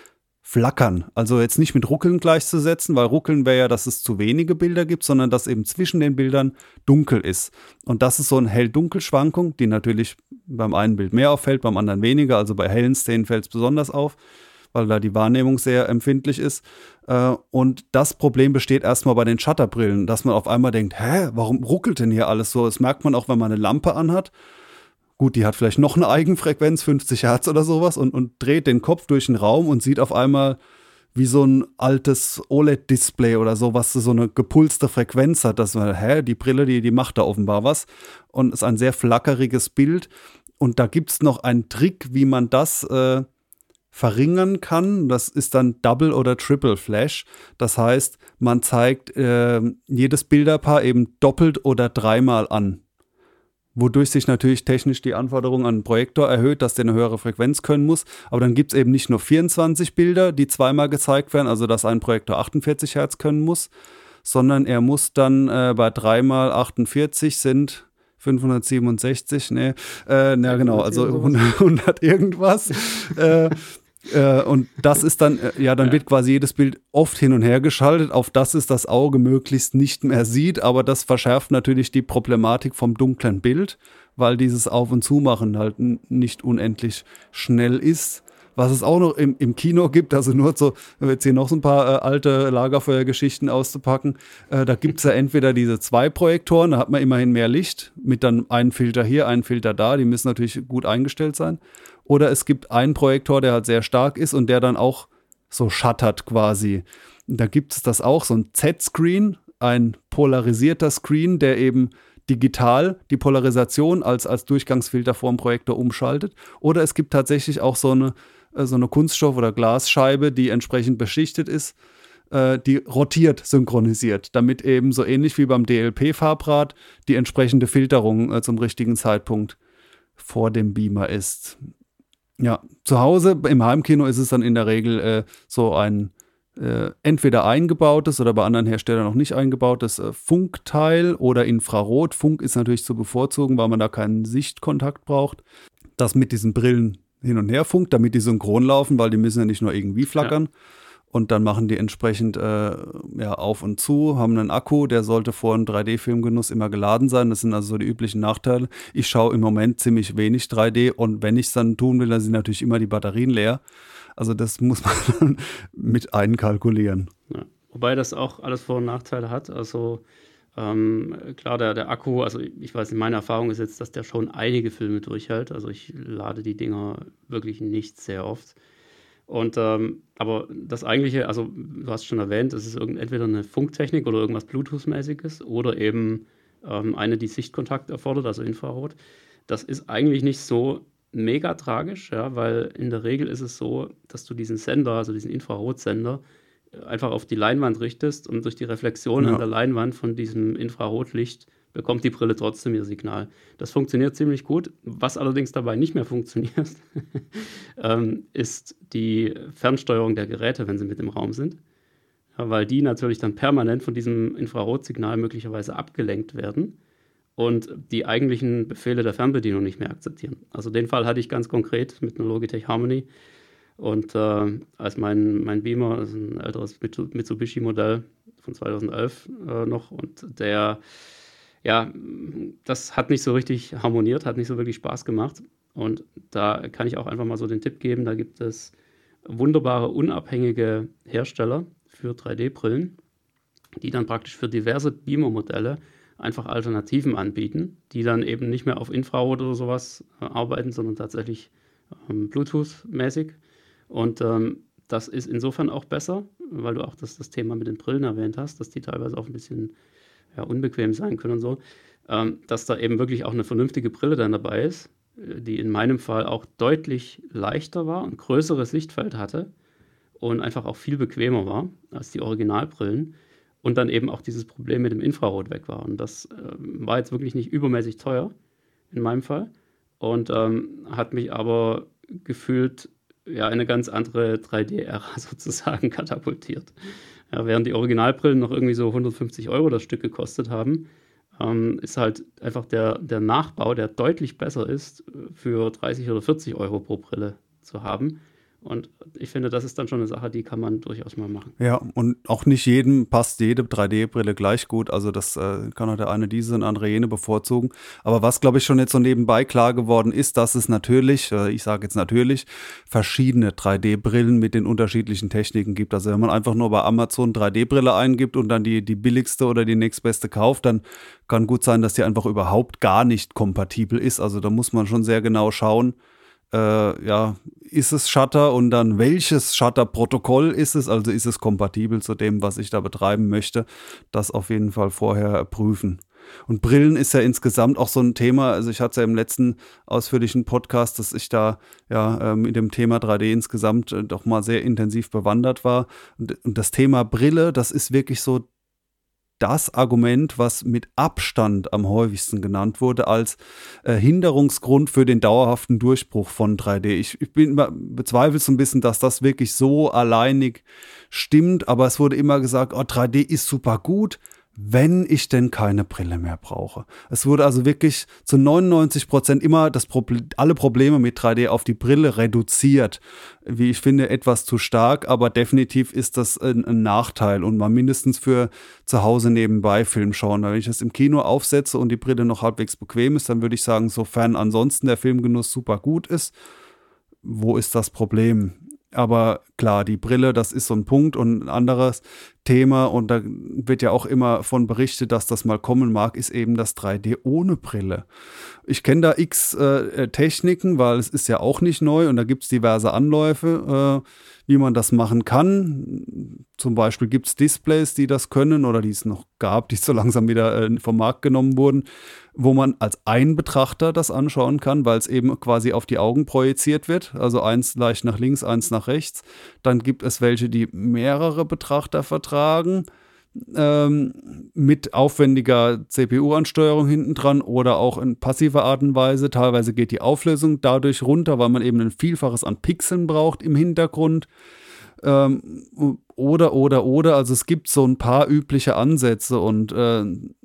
Flackern. Also jetzt nicht mit Ruckeln gleichzusetzen, weil Ruckeln wäre ja, dass es zu wenige Bilder gibt, sondern dass eben zwischen den Bildern dunkel ist. Und das ist so eine Hell-Dunkel-Schwankung, die natürlich beim einen Bild mehr auffällt, beim anderen weniger. Also bei hellen Szenen fällt es besonders auf, weil da die Wahrnehmung sehr empfindlich ist. Äh, und das Problem besteht erstmal bei den Shutterbrillen, dass man auf einmal denkt, hä, warum ruckelt denn hier alles so? Das merkt man auch, wenn man eine Lampe anhat Gut, die hat vielleicht noch eine Eigenfrequenz, 50 Hertz oder sowas, und, und dreht den Kopf durch den Raum und sieht auf einmal wie so ein altes OLED-Display oder so, was so eine gepulste Frequenz hat. Das war, hä, die Brille, die, die macht da offenbar was. Und ist ein sehr flackeriges Bild. Und da gibt es noch einen Trick, wie man das äh, verringern kann. Das ist dann Double oder Triple Flash. Das heißt, man zeigt äh, jedes Bilderpaar eben doppelt oder dreimal an wodurch sich natürlich technisch die Anforderung an den Projektor erhöht, dass der eine höhere Frequenz können muss. Aber dann gibt es eben nicht nur 24 Bilder, die zweimal gezeigt werden, also dass ein Projektor 48 Hertz können muss, sondern er muss dann äh, bei dreimal 48 sind 567, nee, äh, na genau, also 100, 100 irgendwas. äh, äh, und das ist dann, äh, ja, dann ja. wird quasi jedes Bild oft hin und her geschaltet, auf das es das Auge möglichst nicht mehr sieht, aber das verschärft natürlich die Problematik vom dunklen Bild, weil dieses Auf- und Zumachen halt nicht unendlich schnell ist. Was es auch noch im, im Kino gibt, also nur so, jetzt hier noch so ein paar äh, alte Lagerfeuergeschichten auszupacken, äh, da gibt es ja entweder diese zwei Projektoren, da hat man immerhin mehr Licht, mit dann einem Filter hier, einem Filter da, die müssen natürlich gut eingestellt sein. Oder es gibt einen Projektor, der halt sehr stark ist und der dann auch so shuttert quasi. da gibt es das auch, so ein Z-Screen, ein polarisierter Screen, der eben digital die Polarisation als, als Durchgangsfilter vor dem Projektor umschaltet. Oder es gibt tatsächlich auch so eine, äh, so eine Kunststoff- oder Glasscheibe, die entsprechend beschichtet ist, äh, die rotiert synchronisiert, damit eben so ähnlich wie beim DLP-Farbrad die entsprechende Filterung äh, zum richtigen Zeitpunkt vor dem Beamer ist. Ja, zu Hause im Heimkino ist es dann in der Regel äh, so ein äh, entweder eingebautes oder bei anderen Herstellern noch nicht eingebautes äh, Funkteil oder Infrarot. Funk ist natürlich zu bevorzugen, weil man da keinen Sichtkontakt braucht. Das mit diesen Brillen hin und her funkt, damit die synchron laufen, weil die müssen ja nicht nur irgendwie flackern. Ja und dann machen die entsprechend äh, ja, auf und zu, haben einen Akku, der sollte vor einem 3D-Filmgenuss immer geladen sein. Das sind also so die üblichen Nachteile. Ich schaue im Moment ziemlich wenig 3D und wenn ich es dann tun will, dann sind natürlich immer die Batterien leer. Also das muss man dann mit einkalkulieren. Ja. Wobei das auch alles Vor- und Nachteile hat. Also ähm, klar, der, der Akku, also ich weiß nicht, meine Erfahrung ist jetzt, dass der schon einige Filme durchhält. Also ich lade die Dinger wirklich nicht sehr oft. Und ähm, aber das eigentliche, also du hast schon erwähnt, es ist entweder eine Funktechnik oder irgendwas Bluetooth-mäßiges oder eben ähm, eine, die Sichtkontakt erfordert, also Infrarot. Das ist eigentlich nicht so mega tragisch, ja, weil in der Regel ist es so, dass du diesen Sender, also diesen Infrarotsender, einfach auf die Leinwand richtest und durch die Reflexion ja. an der Leinwand von diesem Infrarotlicht bekommt die Brille trotzdem ihr Signal. Das funktioniert ziemlich gut. Was allerdings dabei nicht mehr funktioniert, ähm, ist die Fernsteuerung der Geräte, wenn sie mit im Raum sind. Ja, weil die natürlich dann permanent von diesem Infrarotsignal möglicherweise abgelenkt werden und die eigentlichen Befehle der Fernbedienung nicht mehr akzeptieren. Also den Fall hatte ich ganz konkret mit einer Logitech Harmony. Und äh, als mein, mein Beamer, ist ein älteres Mitsubishi-Modell von 2011 äh, noch, und der ja, das hat nicht so richtig harmoniert, hat nicht so wirklich Spaß gemacht. Und da kann ich auch einfach mal so den Tipp geben, da gibt es wunderbare unabhängige Hersteller für 3D-Brillen, die dann praktisch für diverse Beamer-Modelle einfach Alternativen anbieten, die dann eben nicht mehr auf Infrarot oder sowas äh, arbeiten, sondern tatsächlich ähm, Bluetooth-mäßig. Und ähm, das ist insofern auch besser, weil du auch das, das Thema mit den Brillen erwähnt hast, dass die teilweise auch ein bisschen ja, unbequem sein können und so, ähm, dass da eben wirklich auch eine vernünftige Brille dann dabei ist, äh, die in meinem Fall auch deutlich leichter war und größeres Sichtfeld hatte und einfach auch viel bequemer war als die Originalbrillen und dann eben auch dieses Problem mit dem Infrarot weg war. Und das äh, war jetzt wirklich nicht übermäßig teuer in meinem Fall und ähm, hat mich aber gefühlt ja eine ganz andere 3D-Ära sozusagen katapultiert. Ja, während die Originalbrillen noch irgendwie so 150 Euro das Stück gekostet haben, ähm, ist halt einfach der, der Nachbau, der deutlich besser ist, für 30 oder 40 Euro pro Brille zu haben. Und ich finde, das ist dann schon eine Sache, die kann man durchaus mal machen. Ja, und auch nicht jedem passt jede 3D-Brille gleich gut. Also das äh, kann auch der eine diese und andere jene bevorzugen. Aber was, glaube ich, schon jetzt so nebenbei klar geworden ist, dass es natürlich, äh, ich sage jetzt natürlich, verschiedene 3D-Brillen mit den unterschiedlichen Techniken gibt. Also wenn man einfach nur bei Amazon 3D-Brille eingibt und dann die, die billigste oder die nächstbeste kauft, dann kann gut sein, dass die einfach überhaupt gar nicht kompatibel ist. Also da muss man schon sehr genau schauen, äh, ja, ist es Shutter und dann welches Shutter-Protokoll ist es, also ist es kompatibel zu dem, was ich da betreiben möchte, das auf jeden Fall vorher prüfen. Und Brillen ist ja insgesamt auch so ein Thema. Also ich hatte es ja im letzten ausführlichen Podcast, dass ich da ja mit ähm, dem Thema 3D insgesamt äh, doch mal sehr intensiv bewandert war. Und, und das Thema Brille, das ist wirklich so das Argument, was mit Abstand am häufigsten genannt wurde, als äh, Hinderungsgrund für den dauerhaften Durchbruch von 3D. Ich, ich bin, bezweifle so ein bisschen, dass das wirklich so alleinig stimmt, aber es wurde immer gesagt, oh, 3D ist super gut, wenn ich denn keine Brille mehr brauche. Es wurde also wirklich zu 99 Prozent immer das Problem, alle Probleme mit 3D auf die Brille reduziert. Wie ich finde, etwas zu stark, aber definitiv ist das ein, ein Nachteil und mal mindestens für zu Hause nebenbei Film schauen. Wenn ich das im Kino aufsetze und die Brille noch halbwegs bequem ist, dann würde ich sagen, sofern ansonsten der Filmgenuss super gut ist, wo ist das Problem? Aber klar, die Brille, das ist so ein Punkt und ein anderes Thema und da wird ja auch immer von berichtet, dass das mal kommen mag, ist eben das 3D ohne Brille. Ich kenne da x äh, Techniken, weil es ist ja auch nicht neu und da gibt es diverse Anläufe, äh, wie man das machen kann. Zum Beispiel gibt es Displays, die das können oder die es noch gab, die so langsam wieder äh, vom Markt genommen wurden, wo man als ein Betrachter das anschauen kann, weil es eben quasi auf die Augen projiziert wird. Also eins leicht nach links, eins nach rechts. Dann gibt es welche, die mehrere Betrachter vertragen. Ähm, mit aufwendiger CPU-Ansteuerung hinten dran oder auch in passiver Art und Weise. Teilweise geht die Auflösung dadurch runter, weil man eben ein Vielfaches an Pixeln braucht im Hintergrund. Ähm, oder, oder, oder. Also es gibt so ein paar übliche Ansätze und äh,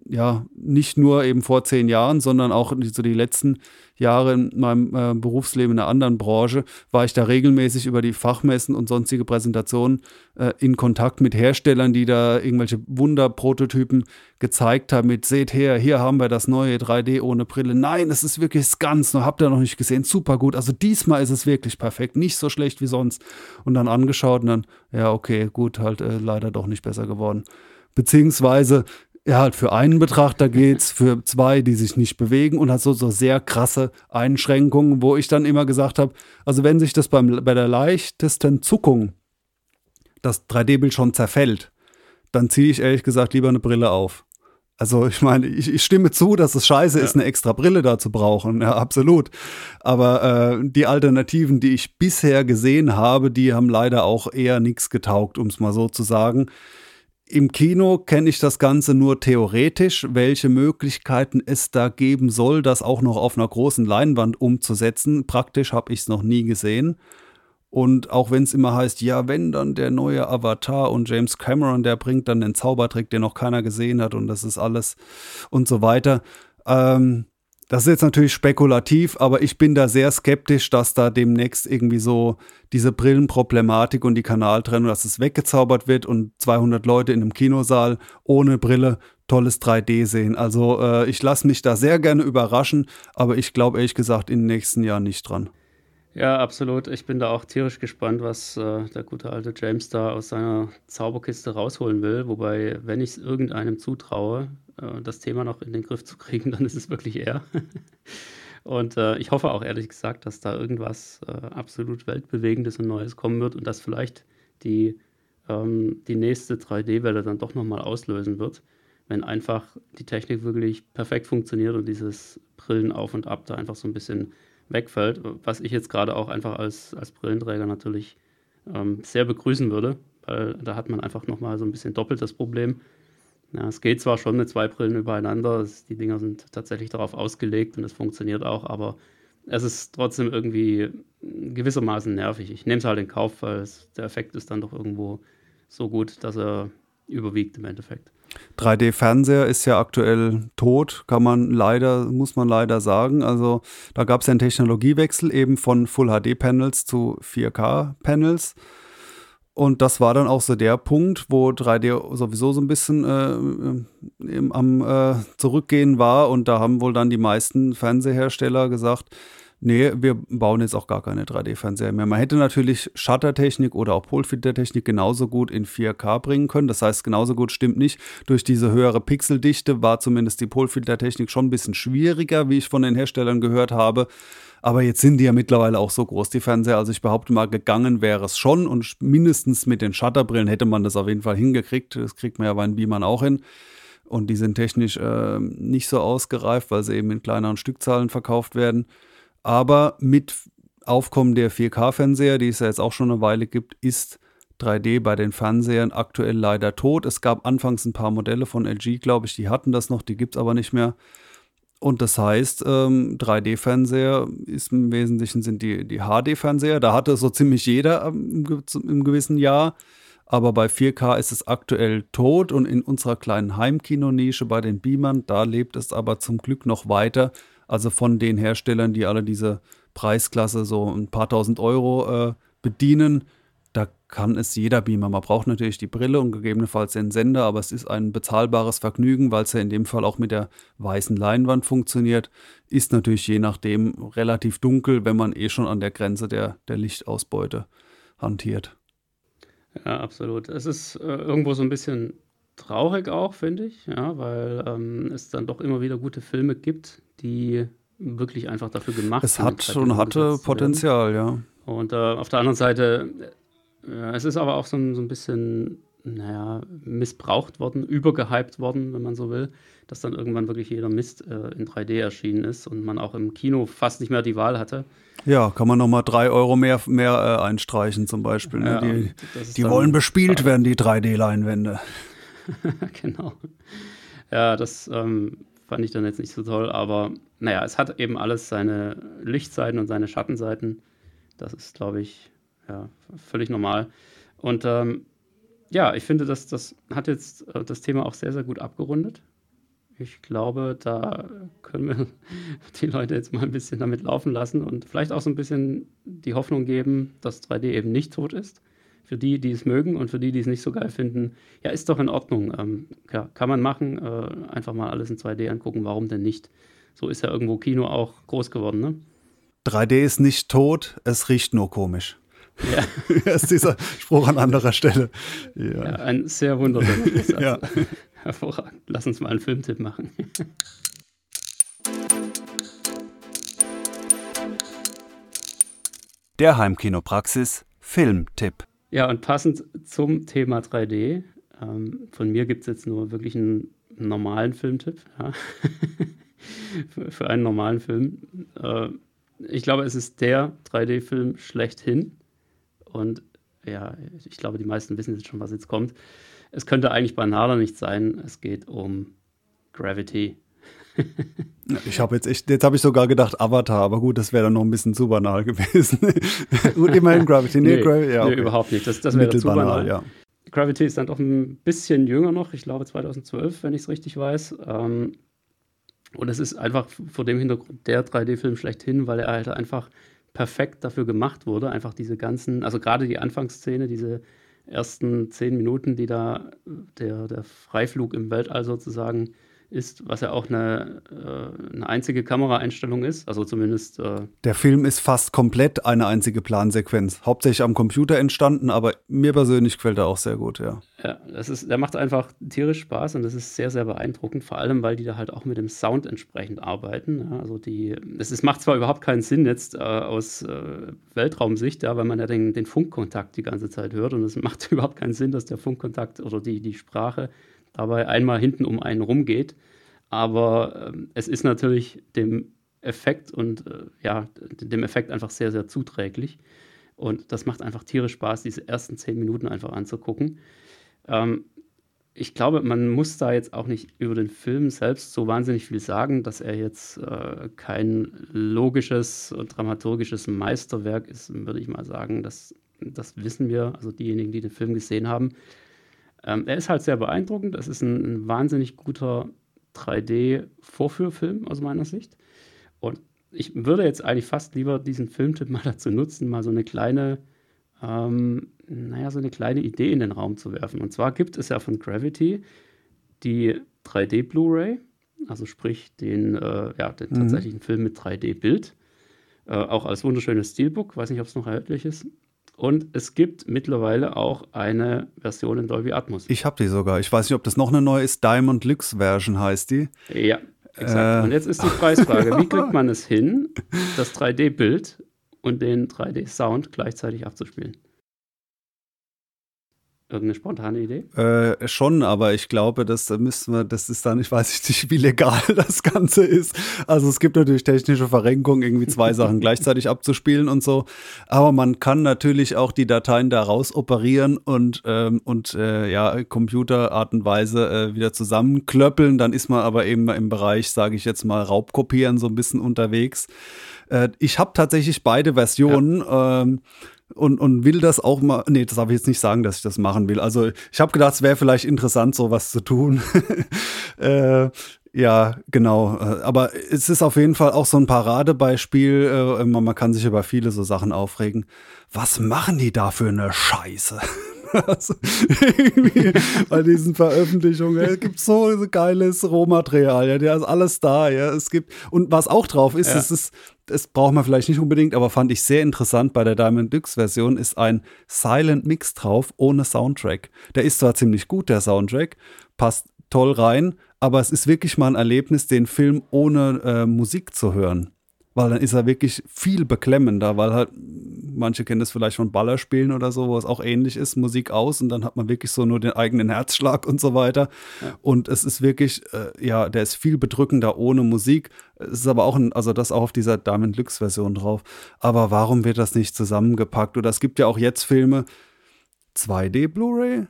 ja, nicht nur eben vor zehn Jahren, sondern auch so die letzten Jahre in meinem äh, Berufsleben in einer anderen Branche war ich da regelmäßig über die Fachmessen und sonstige Präsentationen äh, in Kontakt mit Herstellern, die da irgendwelche Wunderprototypen gezeigt haben mit seht her, hier haben wir das neue 3D ohne Brille. Nein, es ist wirklich ganz, habt ihr noch nicht gesehen, super gut. Also diesmal ist es wirklich perfekt, nicht so schlecht wie sonst. Und dann angeschaut und dann, ja, okay, gut, halt äh, leider doch nicht besser geworden. Beziehungsweise ja, halt für einen Betrachter geht's, für zwei, die sich nicht bewegen und hat so, so sehr krasse Einschränkungen, wo ich dann immer gesagt habe, also wenn sich das beim, bei der leichtesten Zuckung das 3D-Bild schon zerfällt, dann ziehe ich ehrlich gesagt lieber eine Brille auf. Also ich meine, ich, ich stimme zu, dass es scheiße ja. ist, eine extra Brille da zu brauchen, ja, absolut. Aber äh, die Alternativen, die ich bisher gesehen habe, die haben leider auch eher nichts getaugt, um es mal so zu sagen. Im Kino kenne ich das Ganze nur theoretisch, welche Möglichkeiten es da geben soll, das auch noch auf einer großen Leinwand umzusetzen. Praktisch habe ich es noch nie gesehen. Und auch wenn es immer heißt, ja, wenn dann der neue Avatar und James Cameron, der bringt dann den Zaubertrick, den noch keiner gesehen hat und das ist alles und so weiter. Ähm, das ist jetzt natürlich spekulativ, aber ich bin da sehr skeptisch, dass da demnächst irgendwie so diese Brillenproblematik und die Kanaltrennung, dass es weggezaubert wird und 200 Leute in einem Kinosaal ohne Brille tolles 3D sehen. Also äh, ich lasse mich da sehr gerne überraschen, aber ich glaube ehrlich gesagt in den nächsten Jahren nicht dran. Ja, absolut. Ich bin da auch tierisch gespannt, was äh, der gute alte James da aus seiner Zauberkiste rausholen will. Wobei, wenn ich es irgendeinem zutraue, äh, das Thema noch in den Griff zu kriegen, dann ist es wirklich er. und äh, ich hoffe auch ehrlich gesagt, dass da irgendwas äh, absolut Weltbewegendes und Neues kommen wird und dass vielleicht die, ähm, die nächste 3D-Welle dann doch nochmal auslösen wird, wenn einfach die Technik wirklich perfekt funktioniert und dieses Brillen auf und ab da einfach so ein bisschen wegfällt, was ich jetzt gerade auch einfach als, als Brillenträger natürlich ähm, sehr begrüßen würde, weil da hat man einfach nochmal so ein bisschen doppelt das Problem. Ja, es geht zwar schon mit zwei Brillen übereinander, es, die Dinger sind tatsächlich darauf ausgelegt und es funktioniert auch, aber es ist trotzdem irgendwie gewissermaßen nervig. Ich nehme es halt in Kauf, weil es, der Effekt ist dann doch irgendwo so gut, dass er überwiegt im Endeffekt. 3D-Fernseher ist ja aktuell tot, kann man leider, muss man leider sagen. Also da gab es ja einen Technologiewechsel eben von Full HD-Panels zu 4K-Panels. Und das war dann auch so der Punkt, wo 3D sowieso so ein bisschen äh, am äh, Zurückgehen war. Und da haben wohl dann die meisten Fernsehersteller gesagt, nee, wir bauen jetzt auch gar keine 3D-Fernseher mehr. Man hätte natürlich Shuttertechnik oder auch Polfiltertechnik genauso gut in 4K bringen können. Das heißt, genauso gut stimmt nicht. Durch diese höhere Pixeldichte war zumindest die Polfiltertechnik schon ein bisschen schwieriger, wie ich von den Herstellern gehört habe. Aber jetzt sind die ja mittlerweile auch so groß, die Fernseher. Also ich behaupte mal, gegangen wäre es schon. Und mindestens mit den Shutterbrillen hätte man das auf jeden Fall hingekriegt. Das kriegt man ja bei den Beamern auch hin. Und die sind technisch äh, nicht so ausgereift, weil sie eben in kleineren Stückzahlen verkauft werden. Aber mit Aufkommen der 4K-Fernseher, die es ja jetzt auch schon eine Weile gibt, ist 3D bei den Fernsehern aktuell leider tot. Es gab anfangs ein paar Modelle von LG, glaube ich, die hatten das noch, die gibt es aber nicht mehr. Und das heißt, ähm, 3D-Fernseher ist im Wesentlichen sind die, die HD-Fernseher. Da hatte so ziemlich jeder im, im gewissen Jahr. Aber bei 4K ist es aktuell tot und in unserer kleinen Heimkinonische bei den Beamern, da lebt es aber zum Glück noch weiter. Also von den Herstellern, die alle diese Preisklasse so ein paar tausend Euro äh, bedienen, da kann es jeder Beamer. Man braucht natürlich die Brille und gegebenenfalls den Sender, aber es ist ein bezahlbares Vergnügen, weil es ja in dem Fall auch mit der weißen Leinwand funktioniert. Ist natürlich je nachdem relativ dunkel, wenn man eh schon an der Grenze der, der Lichtausbeute hantiert. Ja, absolut. Es ist äh, irgendwo so ein bisschen traurig auch, finde ich, ja, weil ähm, es dann doch immer wieder gute Filme gibt, die wirklich einfach dafür gemacht es sind. Es hat und hatte Potenzial, ja. Und äh, auf der anderen Seite, äh, es ist aber auch so, so ein bisschen, naja, missbraucht worden, übergehypt worden, wenn man so will, dass dann irgendwann wirklich jeder Mist äh, in 3D erschienen ist und man auch im Kino fast nicht mehr die Wahl hatte. Ja, kann man nochmal drei Euro mehr, mehr äh, einstreichen zum Beispiel. Ne? Ja, die, die wollen bespielt werden, die 3D-Leinwände. genau. Ja, das ähm, fand ich dann jetzt nicht so toll, aber naja, es hat eben alles seine Lichtseiten und seine Schattenseiten. Das ist, glaube ich, ja, völlig normal. Und ähm, ja, ich finde, dass das hat jetzt äh, das Thema auch sehr, sehr gut abgerundet. Ich glaube, da können wir die Leute jetzt mal ein bisschen damit laufen lassen und vielleicht auch so ein bisschen die Hoffnung geben, dass 3D eben nicht tot ist für die, die es mögen und für die, die es nicht so geil finden, ja, ist doch in Ordnung. Ähm, ja, kann man machen, äh, einfach mal alles in 2D angucken, warum denn nicht? So ist ja irgendwo Kino auch groß geworden, ne? 3D ist nicht tot, es riecht nur komisch. Ja. das ist dieser Spruch an anderer Stelle. Ja, ja ein sehr wunderschöner Satz. ja. Hervorragend. Lass uns mal einen Filmtipp machen. Der Heimkinopraxis Filmtipp. Ja, und passend zum Thema 3D, ähm, von mir gibt es jetzt nur wirklich einen normalen Filmtipp, ja. für, für, einen normalen Film. Äh, ich glaube, es ist der 3D-Film schlechthin. Und ja, ich glaube, die meisten wissen jetzt schon, was jetzt kommt. Es könnte eigentlich banaler nicht sein. Es geht um Gravity. Ich habe jetzt echt, jetzt habe ich sogar gedacht Avatar, aber gut, das wäre dann noch ein bisschen zu banal gewesen. gut, immerhin Gravity. Nee, nee, Gravity, ja, okay. nee überhaupt nicht. Das, das wäre zu banal. Ja. Gravity ist dann doch ein bisschen jünger noch, ich glaube 2012, wenn ich es richtig weiß. Ähm, und es ist einfach vor dem Hintergrund der 3D-Film schlechthin, weil er halt einfach perfekt dafür gemacht wurde. Einfach diese ganzen, also gerade die Anfangsszene, diese ersten zehn Minuten, die da der, der Freiflug im Weltall sozusagen ist, was ja auch eine, äh, eine einzige Kameraeinstellung ist, also zumindest. Äh der Film ist fast komplett eine einzige Plansequenz, hauptsächlich am Computer entstanden, aber mir persönlich gefällt er auch sehr gut, ja. Ja, das ist, der macht einfach tierisch Spaß und das ist sehr, sehr beeindruckend, vor allem, weil die da halt auch mit dem Sound entsprechend arbeiten. Ja, also die, es ist, macht zwar überhaupt keinen Sinn jetzt äh, aus äh, Weltraumsicht, ja, weil man ja den, den Funkkontakt die ganze Zeit hört und es macht überhaupt keinen Sinn, dass der Funkkontakt oder die, die Sprache dabei einmal hinten um einen rumgeht. Aber äh, es ist natürlich dem Effekt und äh, ja, dem Effekt einfach sehr, sehr zuträglich. Und das macht einfach tierisch Spaß, diese ersten zehn Minuten einfach anzugucken. Ähm, ich glaube, man muss da jetzt auch nicht über den Film selbst so wahnsinnig viel sagen, dass er jetzt äh, kein logisches und dramaturgisches Meisterwerk ist, würde ich mal sagen. Das, das wissen wir, also diejenigen, die den Film gesehen haben. Ähm, er ist halt sehr beeindruckend. Es ist ein, ein wahnsinnig guter 3D-Vorführfilm aus meiner Sicht. Und ich würde jetzt eigentlich fast lieber diesen Filmtipp mal dazu nutzen, mal so eine kleine ähm, naja, so eine kleine Idee in den Raum zu werfen. Und zwar gibt es ja von Gravity die 3D Blu-ray, also sprich den, äh, ja, den mhm. tatsächlichen Film mit 3D-Bild, äh, auch als wunderschönes Steelbook, weiß nicht, ob es noch erhältlich ist. Und es gibt mittlerweile auch eine Version in Dolby Atmos. Ich habe die sogar. Ich weiß nicht, ob das noch eine neue ist. Diamond Lux Version heißt die. Ja, exakt. Äh. Und jetzt ist die Preisfrage: Wie kriegt man es hin, das 3D-Bild und den 3D-Sound gleichzeitig abzuspielen? Irgendeine spontane Idee? Äh, schon, aber ich glaube, das müssen wir, das ist dann, ich weiß nicht, wie legal das Ganze ist. Also es gibt natürlich technische Verrenkungen, irgendwie zwei Sachen gleichzeitig abzuspielen und so. Aber man kann natürlich auch die Dateien da raus operieren und, ähm, und äh, ja, Computerart und Weise äh, wieder zusammenklöppeln. Dann ist man aber eben im Bereich, sage ich jetzt mal, Raubkopieren so ein bisschen unterwegs. Äh, ich habe tatsächlich beide Versionen. Ja. Ähm, und, und will das auch mal. Nee, das darf ich jetzt nicht sagen, dass ich das machen will. Also ich habe gedacht, es wäre vielleicht interessant, sowas zu tun. äh, ja, genau. Äh, aber es ist auf jeden Fall auch so ein Paradebeispiel. Äh, man kann sich über viele so Sachen aufregen. Was machen die da für eine Scheiße? also, bei diesen Veröffentlichungen. Es gibt so geiles Rohmaterial, ja, der ist alles da, ja. Es gibt, und was auch drauf ist, ja. es ist, das braucht man vielleicht nicht unbedingt, aber fand ich sehr interessant bei der Diamond Deluxe Version, ist ein Silent Mix drauf ohne Soundtrack. Der ist zwar ziemlich gut, der Soundtrack, passt toll rein, aber es ist wirklich mal ein Erlebnis, den Film ohne äh, Musik zu hören weil dann ist er wirklich viel beklemmender, weil halt, manche kennen das vielleicht von Ballerspielen oder so, wo es auch ähnlich ist, Musik aus und dann hat man wirklich so nur den eigenen Herzschlag und so weiter. Ja. Und es ist wirklich, äh, ja, der ist viel bedrückender ohne Musik. Es ist aber auch, ein, also das auch auf dieser Diamond Lux Version drauf. Aber warum wird das nicht zusammengepackt? Oder es gibt ja auch jetzt Filme, 2D Blu-ray,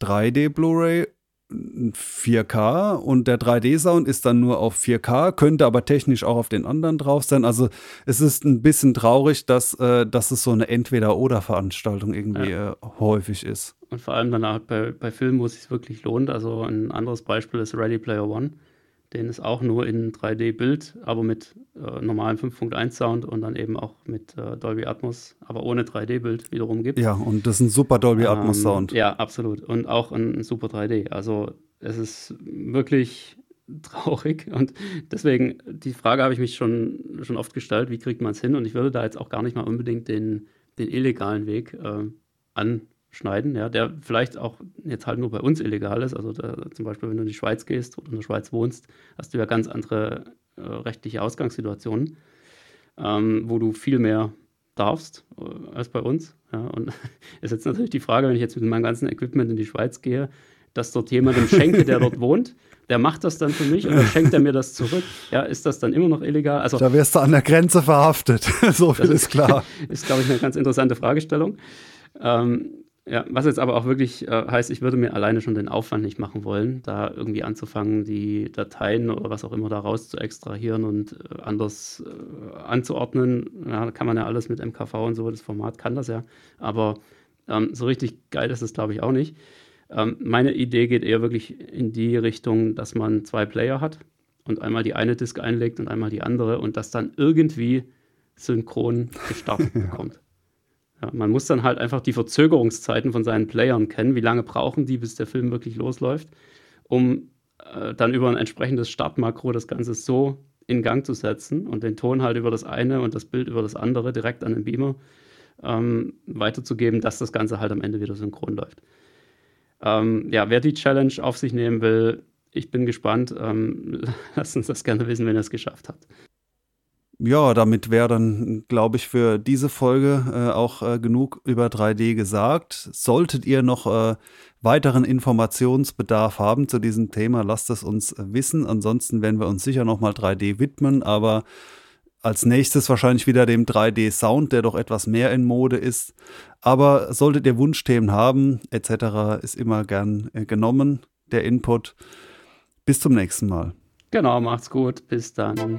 3D Blu-ray 4K und der 3D-Sound ist dann nur auf 4K, könnte aber technisch auch auf den anderen drauf sein. Also es ist ein bisschen traurig, dass, äh, dass es so eine Entweder-Oder-Veranstaltung irgendwie ja. äh, häufig ist. Und vor allem danach bei, bei Filmen, wo es sich wirklich lohnt. Also ein anderes Beispiel ist Ready Player One. Den ist auch nur in 3D-Bild, aber mit äh, normalem 5.1 Sound und dann eben auch mit äh, Dolby Atmos, aber ohne 3D-Bild wiederum gibt. Ja, und das ist ein super Dolby ähm, Atmos Sound. Ja, absolut. Und auch ein, ein super 3D. Also es ist wirklich traurig und deswegen, die Frage habe ich mich schon, schon oft gestellt, wie kriegt man es hin? Und ich würde da jetzt auch gar nicht mal unbedingt den, den illegalen Weg äh, an schneiden, ja, der vielleicht auch jetzt halt nur bei uns illegal ist. Also da, zum Beispiel, wenn du in die Schweiz gehst oder in der Schweiz wohnst, hast du ja ganz andere äh, rechtliche Ausgangssituationen, ähm, wo du viel mehr darfst äh, als bei uns. Ja. Und ist jetzt natürlich die Frage, wenn ich jetzt mit meinem ganzen Equipment in die Schweiz gehe, dass dort jemandem schenke, der dort wohnt, der macht das dann für mich und dann schenkt er mir das zurück. Ja, ist das dann immer noch illegal? Also, da wirst du an der Grenze verhaftet. so viel ist klar. ist, glaube ich, eine ganz interessante Fragestellung. Ähm, ja, was jetzt aber auch wirklich äh, heißt, ich würde mir alleine schon den Aufwand nicht machen wollen, da irgendwie anzufangen, die Dateien oder was auch immer da raus zu extrahieren und äh, anders äh, anzuordnen. Ja, da kann man ja alles mit MKV und so, das Format kann das ja. Aber ähm, so richtig geil ist es, glaube ich, auch nicht. Ähm, meine Idee geht eher wirklich in die Richtung, dass man zwei Player hat und einmal die eine Disk einlegt und einmal die andere und das dann irgendwie synchron gestartet bekommt. Ja, man muss dann halt einfach die Verzögerungszeiten von seinen Playern kennen. Wie lange brauchen die, bis der Film wirklich losläuft, um äh, dann über ein entsprechendes Startmakro das Ganze so in Gang zu setzen und den Ton halt über das eine und das Bild über das andere direkt an den Beamer ähm, weiterzugeben, dass das Ganze halt am Ende wieder synchron läuft. Ähm, ja, wer die Challenge auf sich nehmen will, ich bin gespannt. Ähm, lasst uns das gerne wissen, wenn er es geschafft hat ja, damit wäre dann, glaube ich, für diese Folge äh, auch äh, genug über 3D gesagt. Solltet ihr noch äh, weiteren Informationsbedarf haben zu diesem Thema, lasst es uns wissen. Ansonsten werden wir uns sicher nochmal 3D widmen, aber als nächstes wahrscheinlich wieder dem 3D-Sound, der doch etwas mehr in Mode ist. Aber solltet ihr Wunschthemen haben, etc., ist immer gern äh, genommen. der Input. Bis zum nächsten Mal. Genau, macht's gut. Bis dann.